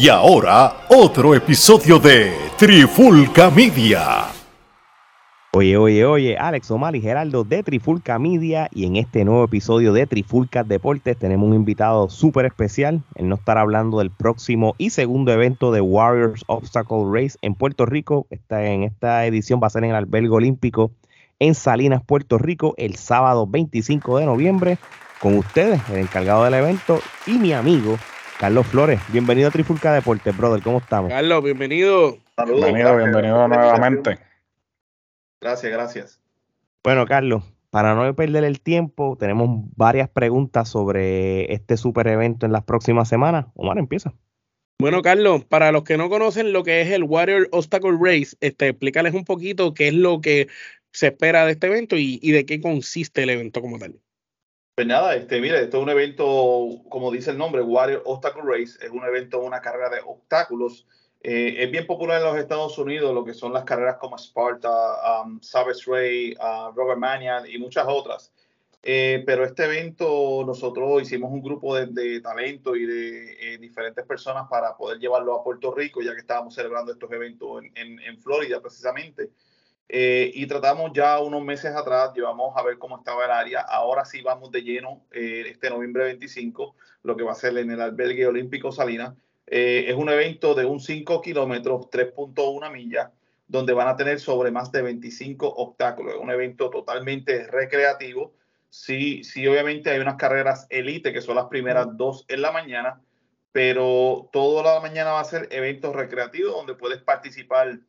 Y ahora, otro episodio de Trifulca Media. Oye, oye, oye, Alex Omar y Geraldo de Trifulca Media y en este nuevo episodio de Trifulca Deportes tenemos un invitado súper especial. Él nos estará hablando del próximo y segundo evento de Warriors Obstacle Race en Puerto Rico. Esta, en esta edición va a ser en el albergue olímpico en Salinas, Puerto Rico, el sábado 25 de noviembre. Con ustedes, el encargado del evento y mi amigo Carlos Flores. Bienvenido a Trifulca Deportes, brother. ¿Cómo estamos? Carlos, bienvenido. Saludos, bienvenido, bienvenido nuevamente. Gracias, gracias. Bueno, Carlos, para no perder el tiempo, tenemos varias preguntas sobre este super evento en las próximas semanas. Omar, empieza. Bueno, Carlos, para los que no conocen lo que es el Warrior Obstacle Race, este, explícales un poquito qué es lo que se espera de este evento y, de qué consiste el evento como tal. Pues nada, este, mire, esto es un evento, como dice el nombre, Warrior Obstacle Race, es un evento, una carrera de obstáculos. Eh, es bien popular en los Estados Unidos lo que son las carreras como Sparta, um, Savage Ray, uh, Robert Manian y muchas otras. Eh, pero este evento nosotros hicimos un grupo de, talento y de eh, diferentes personas para poder llevarlo a Puerto Rico, ya que estábamos celebrando estos eventos en, en Florida precisamente. Eh, y tratamos ya unos meses atrás, llevamos a ver cómo estaba el área. Ahora sí vamos de lleno eh, este noviembre 25, lo que va a ser en el albergue olímpico Salinas. Eh, es un evento de un 5 kilómetros, 3.1 millas, donde van a tener sobre más de 25 obstáculos. Es un evento totalmente recreativo. Sí, sí, obviamente hay unas carreras elite, que son las primeras dos en la mañana, pero toda la mañana va a ser eventos recreativos donde puedes participar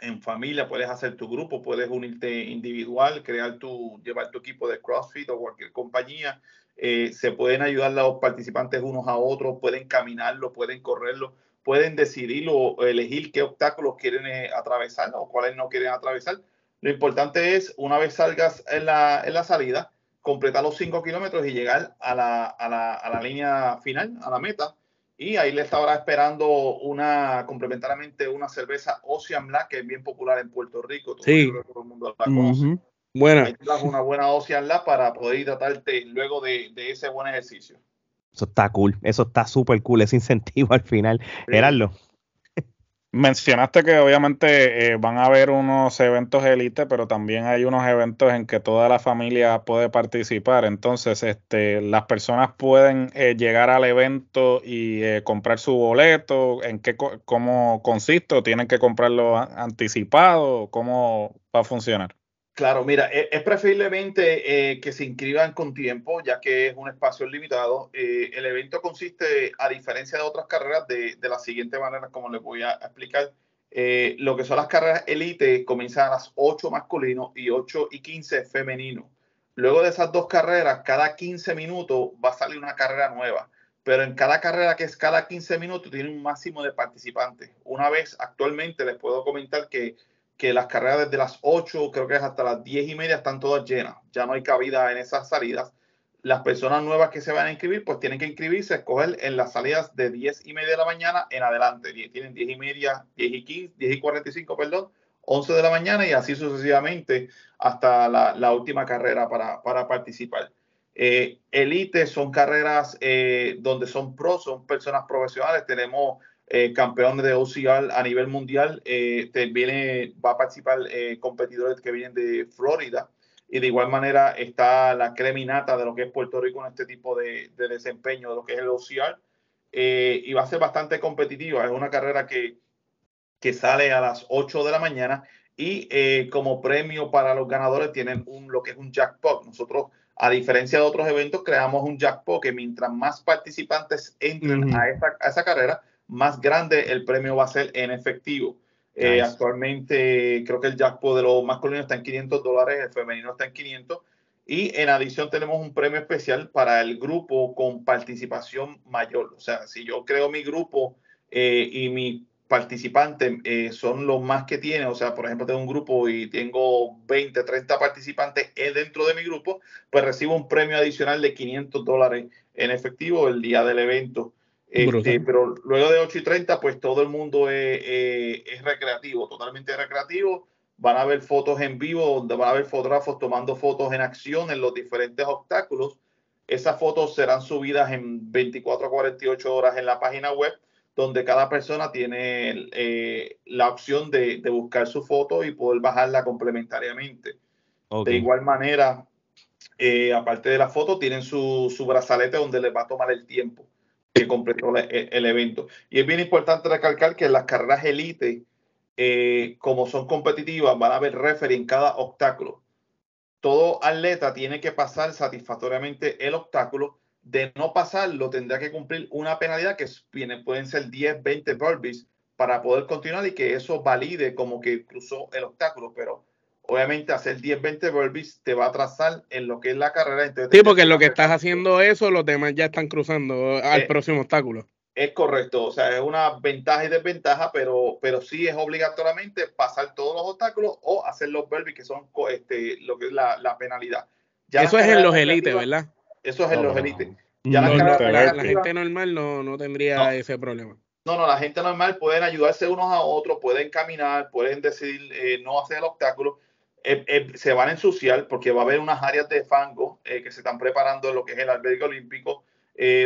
en familia, puedes hacer tu grupo, puedes unirte individual, crear tu, llevar tu equipo de CrossFit o cualquier compañía. Eh, se pueden ayudar los participantes unos a otros, pueden caminarlo, pueden correrlo, pueden decidir o elegir qué obstáculos quieren eh, atravesar o cuáles no quieren atravesar. Lo importante es, una vez salgas en la, en la salida, completar los 5 kilómetros y llegar a la, a, la, a la línea final, a la meta, y ahí le estará esperando una, complementariamente, una cerveza Ocean Black, que es bien popular en Puerto Rico. Todo, sí. todo el mundo la conoce. Buena. Ahí una buena Ocean Black para poder hidratarte luego de, de, ese buen ejercicio. Eso está cool, eso está súper cool, ese incentivo al final. Sí. Gerardo. Mencionaste que obviamente eh, van a haber unos eventos élite, pero también hay unos eventos en que toda la familia puede participar. Entonces, este, las personas pueden eh, llegar al evento y eh, comprar su boleto. ¿En qué cómo consiste? ¿Tienen que comprarlo anticipado? ¿Cómo va a funcionar? Claro, mira, es, es preferiblemente eh, que se inscriban con tiempo, ya que es un espacio limitado. Eh, el evento consiste, a diferencia de otras carreras, de, la siguiente manera, como les voy a explicar. Eh, lo que son las carreras elite comienzan a las 8 masculino y 8 y 15 femenino. Luego de esas dos carreras, cada 15 minutos va a salir una carrera nueva. Pero en cada carrera que es cada 15 minutos tiene un máximo de participantes. Una vez, actualmente les puedo comentar que que las carreras desde las 8, creo que es hasta las 10 y media, están todas llenas. Ya no hay cabida en esas salidas. Las personas nuevas que se van a inscribir, pues tienen que inscribirse, escoger en las salidas de 10 y media de la mañana en adelante. Tienen 10 y media, 10 y 15, 10 y 45, perdón, 11 de la mañana y así sucesivamente hasta la, la última carrera para, para participar. Eh, elite son carreras eh, donde son pros, son personas profesionales. Tenemos eh, campeón de OCR a nivel mundial. Eh, viene, va a participar eh, competidores que vienen de Florida. Y de igual manera está la creminata de lo que es Puerto Rico en este tipo de, de desempeño, de lo que es el OCR. Eh, y va a ser bastante competitiva. Es una carrera que, que sale a las 8 de la mañana y eh, como premio para los ganadores tienen un, lo que es un jackpot. Nosotros, a diferencia de otros eventos, creamos un jackpot que mientras más participantes entren uh -huh. a, esa, a esa carrera, más grande el premio va a ser en efectivo. Eh, nice. Eh, actualmente creo que el jackpot de los masculinos está en 500 dólares, el femenino está en 500. Y en adición tenemos un premio especial para el grupo con participación mayor. O sea, si yo creo mi grupo eh, y mi participante eh, son los más que tiene, o sea, por ejemplo, tengo un grupo y tengo 20, 30 participantes dentro de mi grupo, pues recibo un premio adicional de 500 dólares en efectivo el día del evento. Este, pero luego de 8 y 30, pues todo el mundo es, es, es, recreativo, totalmente recreativo. Van a ver fotos en vivo, donde van a ver fotógrafos tomando fotos en acción en los diferentes obstáculos. Esas fotos serán subidas en 24 a 48 horas en la página web, donde cada persona tiene eh, la opción de, buscar su foto y poder bajarla complementariamente. De igual manera, eh, aparte de la foto, tienen su, su, brazalete donde les va a tomar el tiempo que completó el, evento. Y es bien importante recalcar que las carreras elite, eh, como son competitivas, van a haber referee en cada obstáculo. Todo atleta tiene que pasar satisfactoriamente el obstáculo. De no pasarlo, tendrá que cumplir una penalidad que viene, pueden ser 10, 20 burpees para poder continuar y que eso valide como que cruzó el obstáculo. Pero obviamente hacer 10, 20 burpees te va a atrasar en lo que es la carrera. Entonces, sí, porque en lo que estás haciendo eso, los demás ya están cruzando al eh, próximo obstáculo. Es correcto, o sea, es una ventaja y desventaja, pero, pero sí es obligatoriamente pasar todos los obstáculos o hacer los burpees, que son este, lo que es la, penalidad. eso es en los élites, ¿verdad? Eso es en los élites. Ya la, gente normal no, no tendría ese problema. No, no, la gente normal pueden ayudarse unos a otros, pueden caminar, pueden decidir eh, no hacer el obstáculo eh, eh, se van a ensuciar porque va a haber unas áreas de fango eh, que se están preparando en lo que es el albergue olímpico.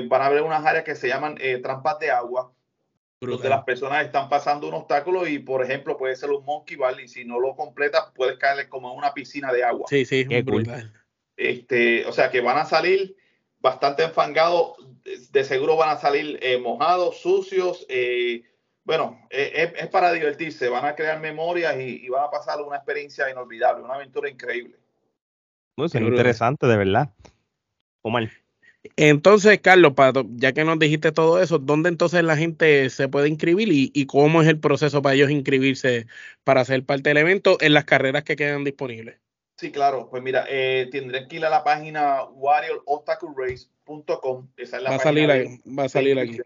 van a haber unas áreas que se llaman trampas de agua, donde las personas están pasando un obstáculo y, por ejemplo, puede ser un monkey ball y si no lo completas, puedes caerle como en una piscina de agua. Sí, sí, es brutal. Este, o sea que van a salir bastante enfangados, de seguro van a salir mojados, sucios, eh, bueno, eh, es, para divertirse, van a crear memorias y, van a pasar una experiencia inolvidable, una aventura increíble. Muy interesante, de verdad. Omar. Entonces, Carlos, ya que nos dijiste todo eso, ¿dónde entonces la gente se puede inscribir y, cómo es el proceso para ellos inscribirse para ser parte del evento en las carreras que quedan disponibles? Sí, claro. Pues mira, eh, tendré que ir a la página warriorobstaclerace.com. Esa es la va, a salir va a salir aquí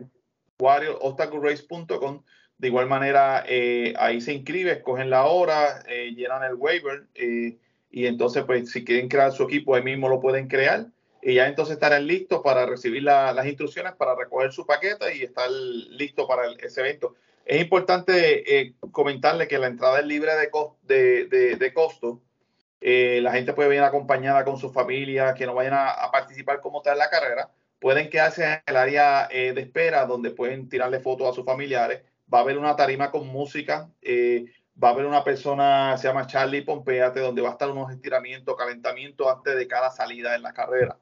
warriorobstaclerace.com. De igual manera, eh, ahí se inscribe, escogen la hora, eh, llenan el waiver eh, y entonces, pues, si quieren crear su equipo, ahí mismo lo pueden crear y ya entonces estarán listos para recibir las instrucciones, para recoger su paquete y estar listo para ese evento. Es importante comentarle que la entrada es libre de, de, costo. la gente puede venir acompañada con su familia, que no vayan a, a participar como tal en la carrera pueden quedarse en el área eh, de espera donde pueden tirarle fotos a sus familiares. Va a haber una tarima con música, eh, va a haber una persona, se llama Charlie Pompeate, donde va a estar unos estiramientos, calentamientos antes de cada salida en la carrera.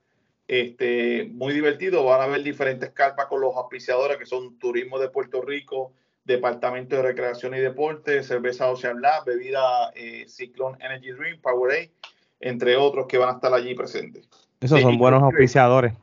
Este, muy divertido, van a haber diferentes carpas con los auspiciadores que son Turismo de Puerto Rico, Departamento de Recreación y Deporte, Cerveza Ocean Lab, Bebida eh, Cyclone Energy Drink, Powerade, entre otros que van a estar allí presentes. Esos son buenos auspiciadores.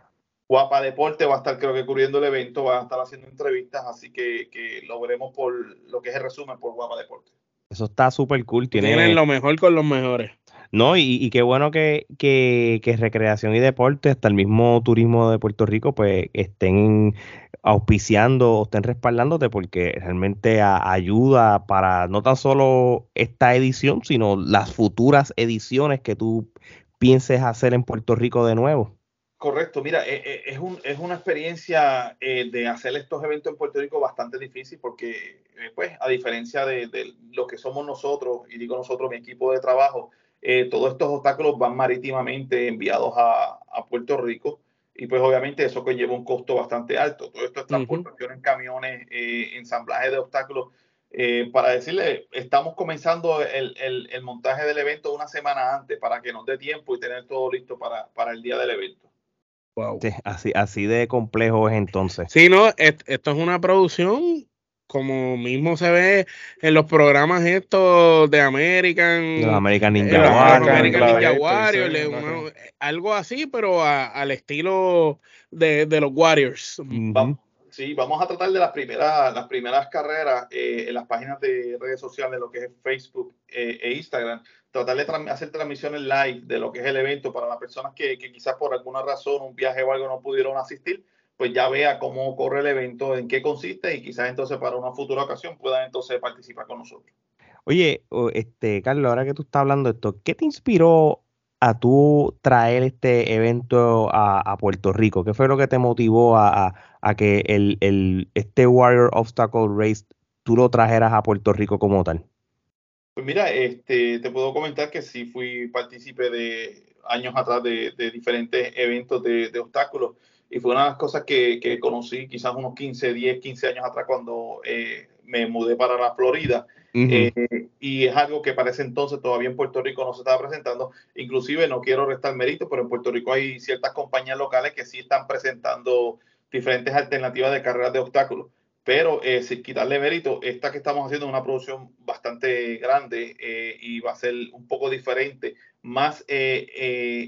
Guapa Deporte va a estar creo que cubriendo el evento, va a estar haciendo entrevistas, así que, lo veremos por lo que es el resumen por Guapa Deporte. Eso está súper cool. Tienen lo mejor con los mejores. No, y, qué bueno que, que, que, recreación y deporte, hasta el mismo turismo de Puerto Rico, pues estén auspiciando o estén respaldándote porque realmente ayuda para no tan solo esta edición, sino las futuras ediciones que tú pienses hacer en Puerto Rico de nuevo. Correcto, mira, eh, eh, es, un, es una experiencia eh, de hacer estos eventos en Puerto Rico bastante difícil porque, pues, a diferencia de, lo que somos nosotros, y digo nosotros, mi equipo de trabajo, todos estos obstáculos van marítimamente enviados a, Puerto Rico y pues obviamente eso conlleva un costo bastante alto. Todo esto es transportación en camiones, ensamblaje de obstáculos. para decirle, estamos comenzando el, el, montaje del evento una semana antes para que nos dé tiempo y tener todo listo para, para el día del evento así, así de complejo es entonces. Sí, no, esto es una producción como mismo se ve en los programas estos de American, American Ninja, Warriors, algo así, pero al estilo de, los Warriors. Sí, vamos a tratar de las primeras, las primeras carreras eh, en las páginas de redes sociales, lo que es Facebook eh, e Instagram, tratar de hacer transmisiones live de lo que es el evento para las personas que, quizás por alguna razón, un viaje o algo no pudieron asistir, pues ya vea cómo corre el evento, en qué consiste y quizás entonces para una futura ocasión puedan entonces participar con nosotros. Oye, este Carlos, ahora que tú estás hablando de esto, ¿qué te inspiró a tú traer este evento a, Puerto Rico? ¿Qué fue lo que te motivó a, que el, el, este Warrior Obstacle Race tú lo trajeras a Puerto Rico como tal? Pues mira, este, te puedo comentar que sí fui partícipe de años atrás de, diferentes eventos de, obstáculos. y fue una de las cosas que, que conocí quizás unos 15, 10, 15 años atrás cuando eh, me mudé para la Florida. Eh, y es algo que para ese entonces todavía en Puerto Rico no se estaba presentando. Inclusive no quiero restar mérito, pero en Puerto Rico hay ciertas compañías locales que sí están presentando diferentes alternativas de carreras de obstáculos. Pero eh, sin quitarle mérito, esta que estamos haciendo es una producción bastante grande eh, y va a ser un poco diferente, más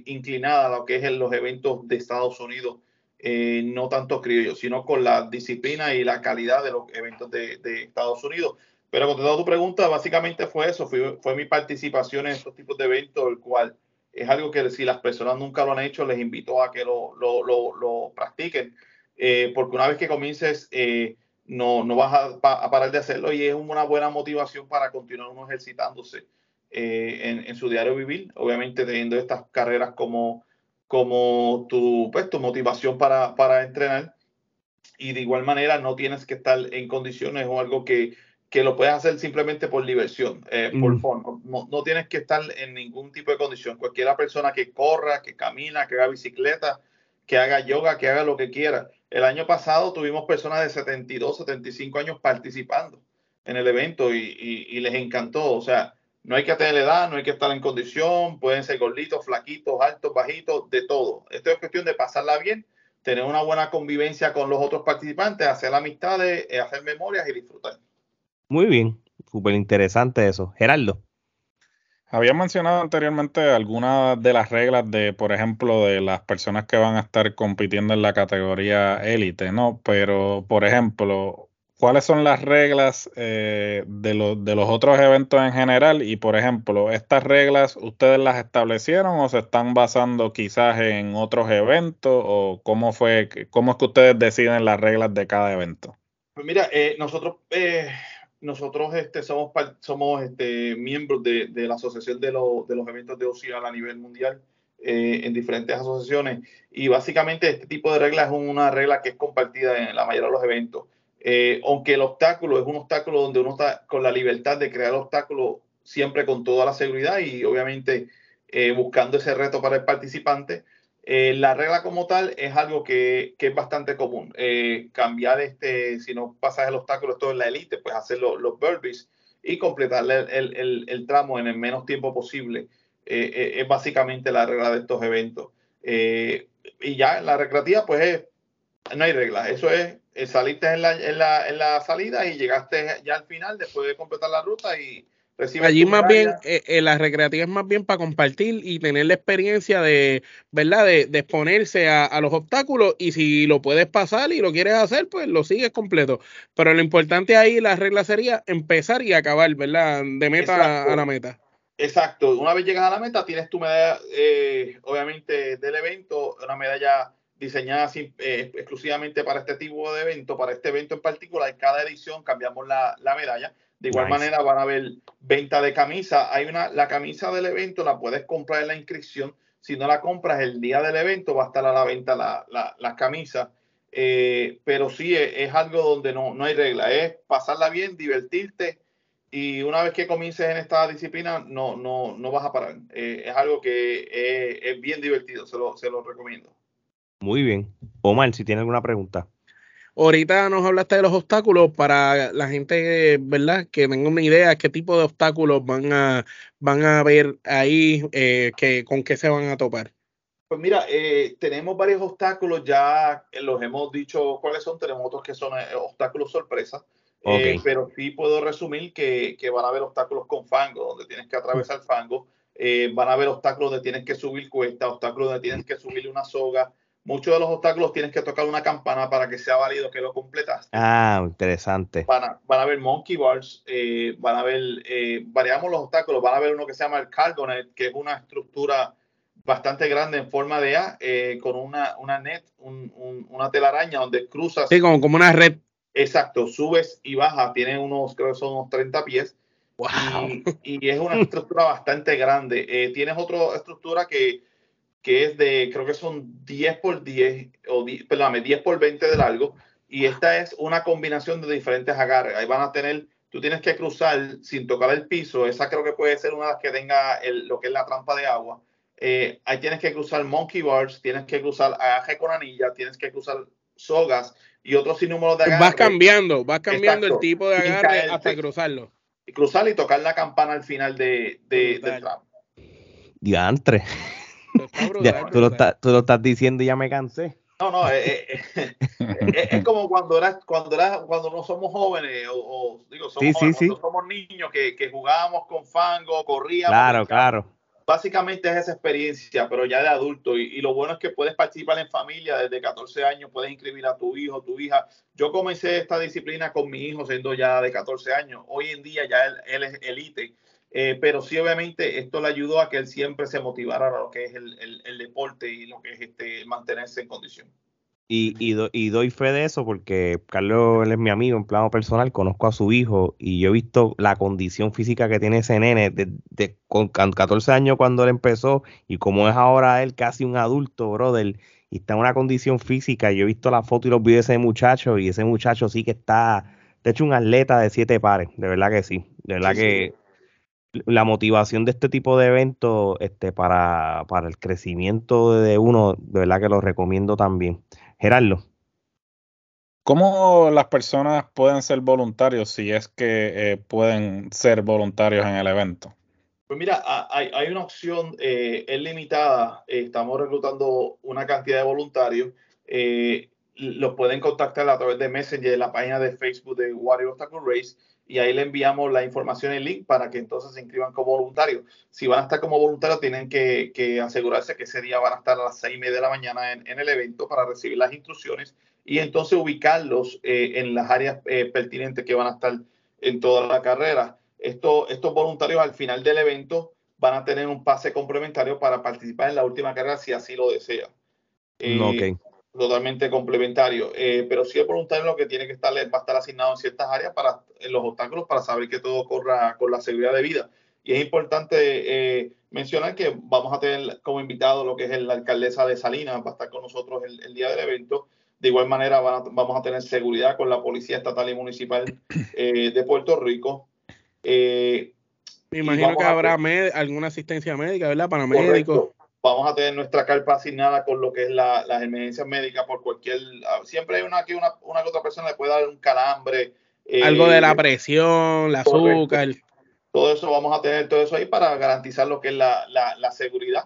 inclinada a lo que es en los eventos de Estados Unidos, no tanto criollos, sino con la disciplina y la calidad de los eventos de, Estados Unidos. Pero contestando tu pregunta, básicamente fue eso, fue, fue mi participación en estos tipos de eventos, el cual es algo que si las personas nunca lo han hecho, les invito a que lo, lo, lo, lo practiquen, porque una vez que comiences no, no vas a, parar de hacerlo y es una buena motivación para continuar uno ejercitándose eh, en, su diario vivir, obviamente teniendo estas carreras como, como tu, pues, tu motivación para, para entrenar. Y de igual manera no tienes que estar en condiciones o algo que, que lo puedes hacer simplemente por diversión, eh, por fondo. No, no, tienes que estar en ningún tipo de condición. Cualquiera persona que corra, que camina, que haga bicicleta, que haga yoga, que haga lo que quiera. El año pasado tuvimos personas de 72, 75 años participando en el evento y, les encantó. O sea, no hay que tener edad, no hay que estar en condición, pueden ser gorditos, flaquitos, altos, bajitos, de todo. Esto es cuestión de pasarla bien, tener una buena convivencia con los otros participantes, hacer amistades, eh, hacer memorias y disfrutar. Muy bien, súper interesante eso. Gerardo. Había mencionado anteriormente algunas de las reglas de, por ejemplo, de las personas que van a estar compitiendo en la categoría élite, ¿no? Pero, por ejemplo, ¿cuáles son las reglas eh, de, de los otros eventos en general? Y, por ejemplo, ¿estas reglas ustedes las establecieron o se están basando quizás en otros eventos? ¿O cómo fue, cómo es que ustedes deciden las reglas de cada evento? Pues mira, eh, nosotros... Eh nosotros este, somos, este, miembros de, la Asociación de, los Eventos de OCIAL a nivel mundial eh, en diferentes asociaciones y básicamente este tipo de regla es una regla que es compartida en la mayoría de los eventos. Eh, aunque el obstáculo es un obstáculo donde uno está con la libertad de crear obstáculos siempre con toda la seguridad y obviamente eh, buscando ese reto para el participante, eh, la regla como tal es algo que, es bastante común. Eh, cambiar este, si no pasas el obstáculo todo en la elite, pues hacer los burpees y completar el, tramo en el menos tiempo posible. Eh, es básicamente la regla de estos eventos. y ya en la recreativa, pues no hay regla. Eso es, saliste en la, en, la, en la salida y llegaste ya al final después de completar la ruta y, Allí más bien, eh, eh, la recreativa es más bien para compartir y tener la experiencia de, ¿verdad? De, exponerse a, los obstáculos y si lo puedes pasar y lo quieres hacer, pues lo sigues completo. Pero lo importante ahí, la regla sería empezar y acabar, ¿verdad? De meta a la meta. Exacto. Una vez llegas a la meta, tienes tu medalla, eh, obviamente, del evento, una medalla diseñada exclusivamente para este tipo de evento, para este evento en particular. En cada edición cambiamos la, la medalla de igual manera van a haber venta de camisa. Hay una, la camisa del evento la puedes comprar en la inscripción. Si no la compras el día del evento, va a estar a la venta la, la, camisa. Eh, pero sí es, algo donde no, no hay regla. Es pasarla bien, divertirte. Y una vez que comiences en esta disciplina, no, no, no vas a parar. Eh, es algo que es, es bien divertido. Se lo, se lo recomiendo. Muy bien. Omar, si tiene alguna pregunta. Ahorita nos hablaste de los obstáculos para la gente, ¿verdad? Que tenga una idea qué tipo de obstáculos van a, van a ver ahí, eh, que, con qué se van a topar. Pues mira, eh, tenemos varios obstáculos, ya los hemos dicho cuáles son, tenemos otros que son eh, obstáculos sorpresa, pero sí puedo resumir que, que, van a haber obstáculos con fango, donde tienes que atravesar fango, van a haber obstáculos donde tienes que subir cuesta, obstáculos donde tienes que subir una soga, muchos de los obstáculos tienes que tocar una campana para que sea válido que lo completas. Ah, interesante. Van a, van a ver monkey bars, eh, van a ver, eh, variamos los obstáculos, van a ver uno que se llama el cardonet, que es una estructura bastante grande en forma de A, eh, con una, una net, una telaraña donde cruzas. Sí, como, como una red. Exacto, subes y bajas, tiene unos, creo que son unos 30 pies. Wow. Y, y es una estructura bastante grande. tienes otra estructura que que es de, creo que son 10 por 10, o perdóname, 10 por 20 de largo, y esta es una combinación de diferentes agarres. Ahí van a tener, tú tienes que cruzar sin tocar el piso, esa creo que puede ser una de las que tenga lo que es la trampa de agua. eh, ahí tienes que cruzar monkey bars, tienes que cruzar agarre con anilla, tienes que cruzar sogas y otros sinnúmeros de agarre. Vas cambiando, vas cambiando el tipo de agarre hasta cruzarlo. Y cruzar y tocar la campana al final de, de del tramo. Diantre. Tú, lo estás, tú lo estás diciendo y ya me cansé. No, no, eh, eh, eh, es, como cuando eras, cuando eras, cuando no somos jóvenes, o, digo, somos, somos niños que, que, jugábamos con fango, corríamos. Claro, claro. Básicamente es esa experiencia, pero ya de adulto. Y, lo bueno es que puedes participar en familia desde 14 años, puedes inscribir a tu hijo, tu hija. Yo comencé esta disciplina con mi hijo siendo ya de 14 años. Hoy en día ya él, él es elite eh, pero sí, obviamente, esto le ayudó a que él siempre se motivara a lo que es el, el, deporte y lo que es este, mantenerse en condición. Y, y, doy fe de eso porque Carlos él es mi amigo en plano personal, conozco a su hijo y yo he visto la condición física que tiene ese nene de, con 14 años cuando él empezó y como es ahora él casi un adulto, brother, y está en una condición física. Yo he visto la foto y los videos de ese muchacho y ese muchacho sí que está, de hecho, un atleta de siete pares, de verdad que sí, de verdad que la motivación de este tipo de eventos este, para, para el crecimiento de uno, de verdad que lo recomiendo también. Gerardo. ¿Cómo las personas pueden ser voluntarios si es que eh, pueden ser voluntarios en el evento? Pues mira, hay, hay una opción, eh, es limitada, eh, estamos reclutando una cantidad de voluntarios, los pueden contactar a través de Messenger, de la página de Facebook de Warrior Obstacle Race, y ahí le enviamos la información, el link, para que entonces se inscriban como voluntarios. Si van a estar como voluntarios, tienen que, asegurarse que ese día van a estar a las seis y media de la mañana en, el evento para recibir las instrucciones y entonces ubicarlos eh, en las áreas eh, pertinentes que van a estar en toda la carrera. Esto, estos voluntarios al final del evento van a tener un pase complementario para participar en la última carrera si así lo desea. Eh, okay totalmente complementario. Eh, pero sí el voluntario lo que tiene que estar, va a estar asignado en ciertas áreas para en los obstáculos para saber que todo corra con la seguridad de vida. Y es importante eh, mencionar que vamos a tener como invitado lo que es la alcaldesa de Salinas, va a estar con nosotros el, día del evento. De igual manera vamos a tener seguridad con la Policía Estatal y Municipal eh, de Puerto Rico. Me imagino que habrá alguna asistencia médica, ¿verdad? Para médicos vamos a tener nuestra carpa asignada con lo que es la, las emergencias médicas por cualquier, ah, siempre hay una que una, una que otra persona le puede dar un calambre. Eh, Algo de la presión, el azúcar. Todo eso vamos a tener todo eso ahí para garantizar lo que es la, la, la seguridad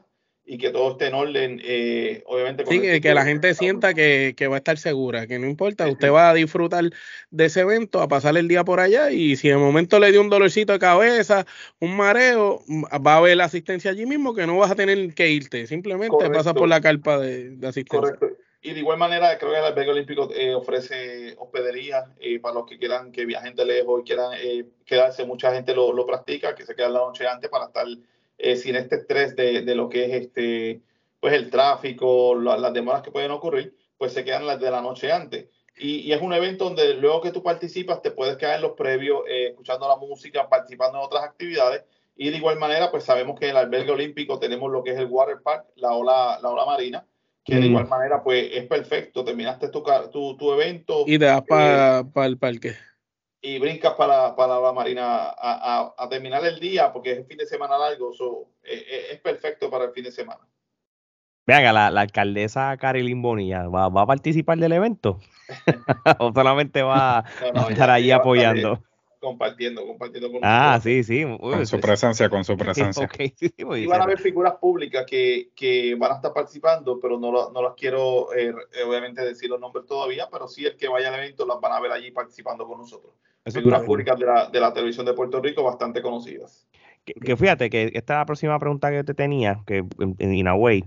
y que todo esté en orden, eh, obviamente. sí, que, la gente sienta que, va a estar segura, que no importa, usted va a disfrutar de ese evento, a pasar el día por allá y si de momento le dio un dolorcito de cabeza, un mareo, va a haber la asistencia allí mismo que no vas a tener que irte, simplemente pasa por la carpa de, asistencia. Correcto. Y de igual manera, creo que el albergue olímpico eh, ofrece hospedería eh, para los que quieran que viajen de lejos y quieran quedarse. Mucha gente lo, lo practica, que se queda la noche antes para estar eh, sin este estrés de, de, lo que es este, pues el tráfico, las demoras que pueden ocurrir, pues se quedan las de la noche antes. Y, y, es un evento donde luego que tú participas te puedes quedar en los previos eh, escuchando la música, participando en otras actividades. Y de igual manera, pues sabemos que en el albergue olímpico tenemos lo que es el water park, la ola, la ola marina, que de mm. igual manera pues es perfecto. Terminaste tu, tu, tu evento. Y te das para eh, el parque y brincas para, para la Marina a, a, terminar el día porque es el fin de semana largo, so, eh, eh, es, perfecto para el fin de semana. Vean, la, la alcaldesa Carilyn Bonilla, ¿va, ¿va, a participar del evento? ¿O solamente va, a estar ahí apoyando? compartiendo, compartiendo con Ah, sí, sí. con su presencia, con su presencia. y van a haber figuras públicas que, que, van a estar participando, pero no, no las quiero eh, obviamente decir los nombres todavía, pero sí el que vaya al evento las van a ver allí participando con nosotros. Figuras públicas de la, de la, televisión de Puerto Rico bastante conocidas. Que, fíjate que esta es la próxima pregunta que te tenía, que en Inaway.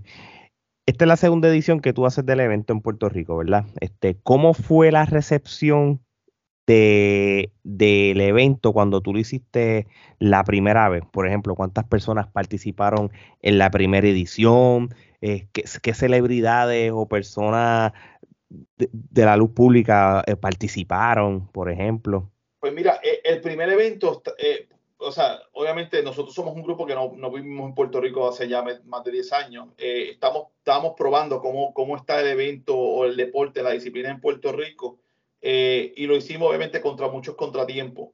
Esta es la segunda edición que tú haces del evento en Puerto Rico, ¿verdad? Este, ¿Cómo fue la recepción de, del evento cuando tú lo hiciste la primera vez? Por ejemplo, ¿cuántas personas participaron en la primera edición? Eh, ¿qué, celebridades o personas de, la luz pública eh, participaron, por ejemplo? Pues mira, e, el primer evento, eh, o sea, obviamente nosotros somos un grupo que no, vivimos en Puerto Rico hace ya más de 10 años. estamos, estamos probando cómo, cómo está el evento o el deporte, la disciplina en Puerto Rico. Eh, y lo hicimos obviamente contra muchos contratiempos.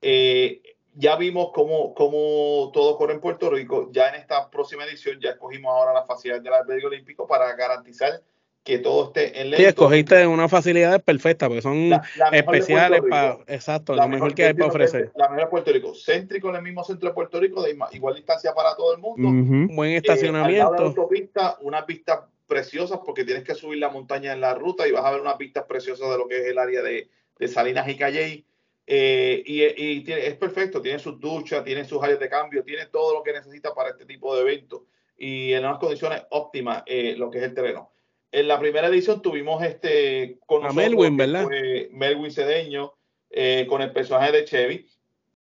Eh, ya vimos cómo, cómo todo corre en Puerto Rico. Ya en esta próxima edición ya escogimos ahora la facilidad del albergue olímpico para garantizar que todo esté en lento. Sí, escogiste unas facilidades perfectas, porque son especiales para, exacto, la lo mejor, que hay para ofrecer. La mejor de Puerto Rico, céntrico en el mismo centro de Puerto Rico, de igual distancia para todo el mundo. Buen estacionamiento. Eh, autopista, unas vistas preciosas, porque tienes que subir la montaña en la ruta y vas a ver unas vistas preciosas de lo que es el área de, de Salinas y Calley. Eh, y, y tiene, es perfecto, tiene sus duchas, tiene sus áreas de cambio, tiene todo lo que necesita para este tipo de eventos y en unas condiciones óptimas eh, lo que es el terreno. En la primera edición tuvimos este con a Melwin, ¿verdad? Melwin Cedeño eh, con el personaje de Chevy.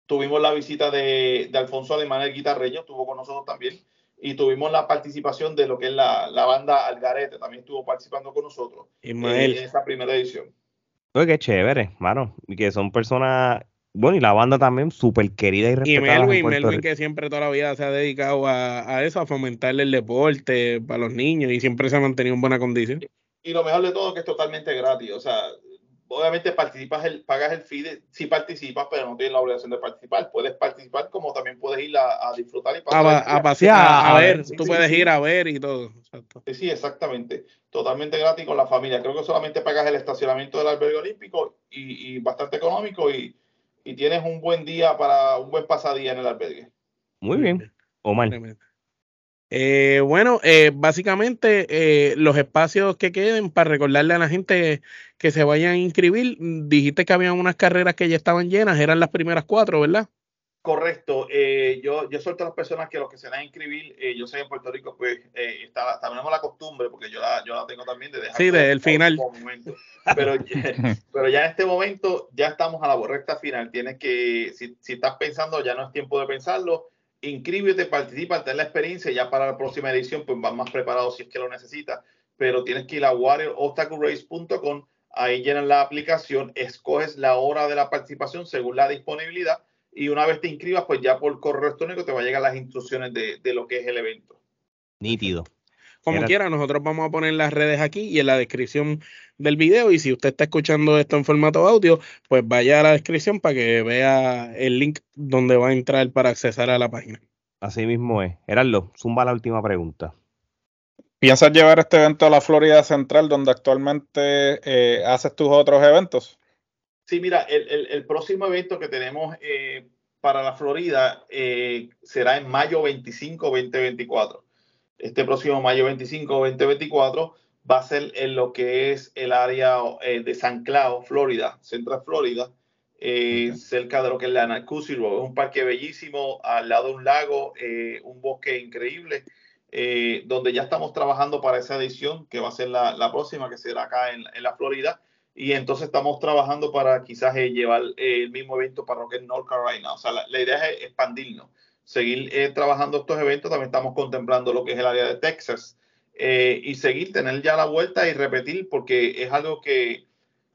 Tuvimos la visita de, de, Alfonso Alemán, el guitarreño, estuvo con nosotros también. Y tuvimos la participación de lo que es la, la banda Algarete, también estuvo participando con nosotros en esa primera edición. Qué chévere, mano. Y que son personas bueno, y la banda también súper querida y respetada. Y Melvin, Melvin que siempre toda la vida se ha dedicado a, eso, a fomentarle el deporte para los niños y siempre se ha mantenido en buena condición. Y lo mejor de todo es que es totalmente gratis, o sea, obviamente participas, el, pagas el fee si participas, pero no tienes la obligación de participar. Puedes participar como también puedes ir a, disfrutar y pasar. A, a pasear, a, ver, tú puedes ir a ver y todo. Sí, sí, exactamente. Totalmente gratis con la familia. Creo que solamente pagas el estacionamiento del albergue olímpico y, y bastante económico y y tienes un buen día para un buen pasadía en el albergue. Muy bien, Omar. Eh, bueno, eh, básicamente eh, los espacios que queden para recordarle a la gente que se vayan a inscribir, dijiste que había unas carreras que ya estaban llenas, eran las primeras cuatro, ¿verdad? Correcto. Eh, yo, yo suelto a las personas que los que se van a inscribir, eh, yo sé en Puerto Rico, pues eh, está, tenemos la costumbre, porque yo la, yo la tengo también de dejar. Sí, desde el final. Pero, pero ya en este momento ya estamos a la recta final. Tienes que, si, si estás pensando, ya no es tiempo de pensarlo. Inscríbete, participa, ten la experiencia. Ya para la próxima edición, pues vas más preparado si es que lo necesitas. Pero tienes que ir a warriorobstaclerace.com. Ahí llenas la aplicación, escoges la hora de la participación según la disponibilidad y una vez te inscribas, pues ya por correo electrónico te va a llegar las instrucciones de, lo que es el evento. Nítido. Como quiera, nosotros vamos a poner las redes aquí y en la descripción del video. Y si usted está escuchando esto en formato audio, pues vaya a la descripción para que vea el link donde va a entrar para accesar a la página. Así mismo es. Heraldo, zumba la última pregunta. ¿Piensas llevar este evento a la Florida Central, donde actualmente eh, haces tus otros eventos? Sí, mira, el, próximo evento que tenemos eh, para la Florida eh, será en mayo 25, 2024. Este próximo mayo 25, 2024 va a ser en lo que es el área eh, de San Cloud, Florida, Central Florida, cerca de lo que es la Narcusi Road. Es un parque bellísimo al lado de un lago, un bosque increíble. donde ya estamos trabajando para esa edición que va a ser la, próxima, que será acá en, en la Florida y entonces estamos trabajando para quizás eh, llevar eh, el mismo evento para es North Carolina. O sea, la, idea es expandirnos, seguir eh, trabajando estos eventos. También estamos contemplando lo que es el área de Texas y seguir, tener ya la vuelta y repetir, porque es algo que,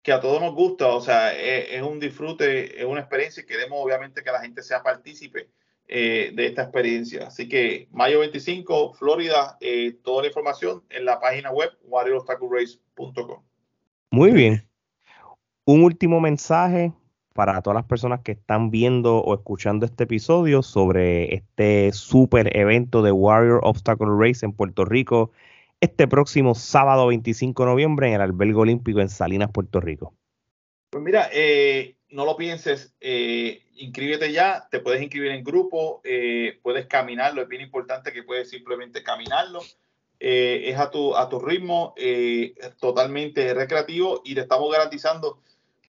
que a todos nos gusta. O sea, es, un disfrute, es una experiencia y queremos obviamente que la gente sea partícipe de esta experiencia. Así que mayo 25, Florida, toda la información en la página web warriorobstaclerace.com. Muy bien. Un último mensaje para todas las personas que están viendo o escuchando este episodio sobre este super evento de Warrior Obstacle Race en Puerto Rico este próximo sábado 25 de noviembre en el Albergue Olímpico en Salinas, Puerto Rico. Pues mira, eh, no lo pienses, eh, inscríbete ya, te puedes inscribir en grupo, eh, puedes caminarlo, es bien importante que puedes simplemente caminarlo. Es a tu, a tu ritmo, es totalmente recreativo y te estamos garantizando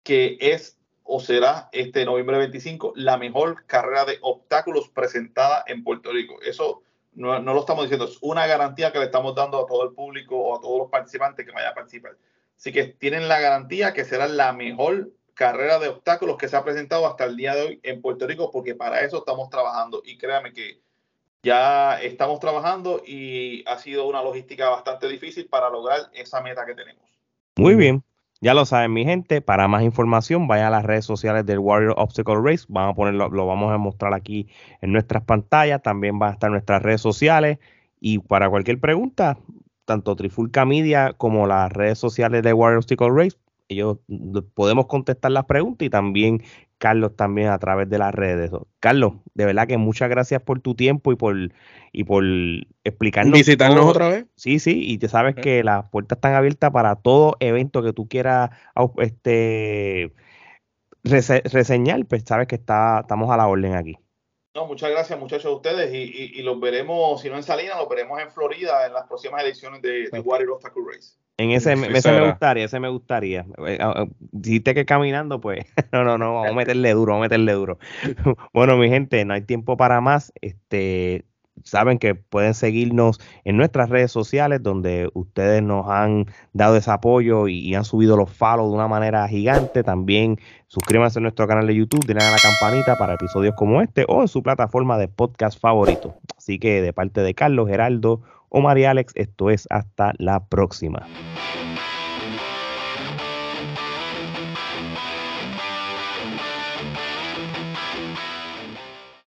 que es o será este noviembre 25 la mejor carrera de obstáculos presentada en Puerto Rico. Eso no, lo estamos diciendo, es una garantía que le estamos dando a todo el público o a todos los participantes que vayan a participar. Así que tienen la garantía que será la mejor carrera de obstáculos que se ha presentado hasta el día de hoy en Puerto Rico, porque para eso estamos trabajando. Y créame que ya estamos trabajando y ha sido una logística bastante difícil para lograr esa meta que tenemos. Muy bien. Ya lo saben, mi gente. Para más información, vaya a las redes sociales del Warrior Obstacle Race. Vamos a ponerlo, lo vamos a mostrar aquí en nuestras pantallas. También van a estar nuestras redes sociales. Y para cualquier pregunta, tanto Trifulca Media como las redes sociales de Warrior Obstacle Race, ellos podemos contestar las preguntas y también Carlos también a través de las redes. Carlos, de verdad que muchas gracias por tu tiempo y por, y por explicarnos. Visitarnos otra vez. Sí, sí, y te sabes que las puertas están abiertas para todo evento que tú quieras este, reseñar, pues sabes que está, estamos a la orden aquí. No, muchas gracias muchachos de ustedes y, los veremos, si no en Salinas, los veremos en Florida en las próximas elecciones de, de Warrior Obstacle Race. En ese, ese me gustaría, ese me gustaría. Eh, ah, ah, si te que caminando, pues no, no, no, vamos a meterle duro, vamos a meterle duro. bueno, mi gente, no hay tiempo para más. Este, saben que pueden seguirnos en nuestras redes sociales donde ustedes nos han dado ese apoyo y, han subido los follows de una manera gigante. También suscríbanse a nuestro canal de YouTube, denle a la campanita para episodios como este o en su plataforma de podcast favorito. Así que de parte de Carlos, Geraldo o María Alex, esto es hasta la próxima.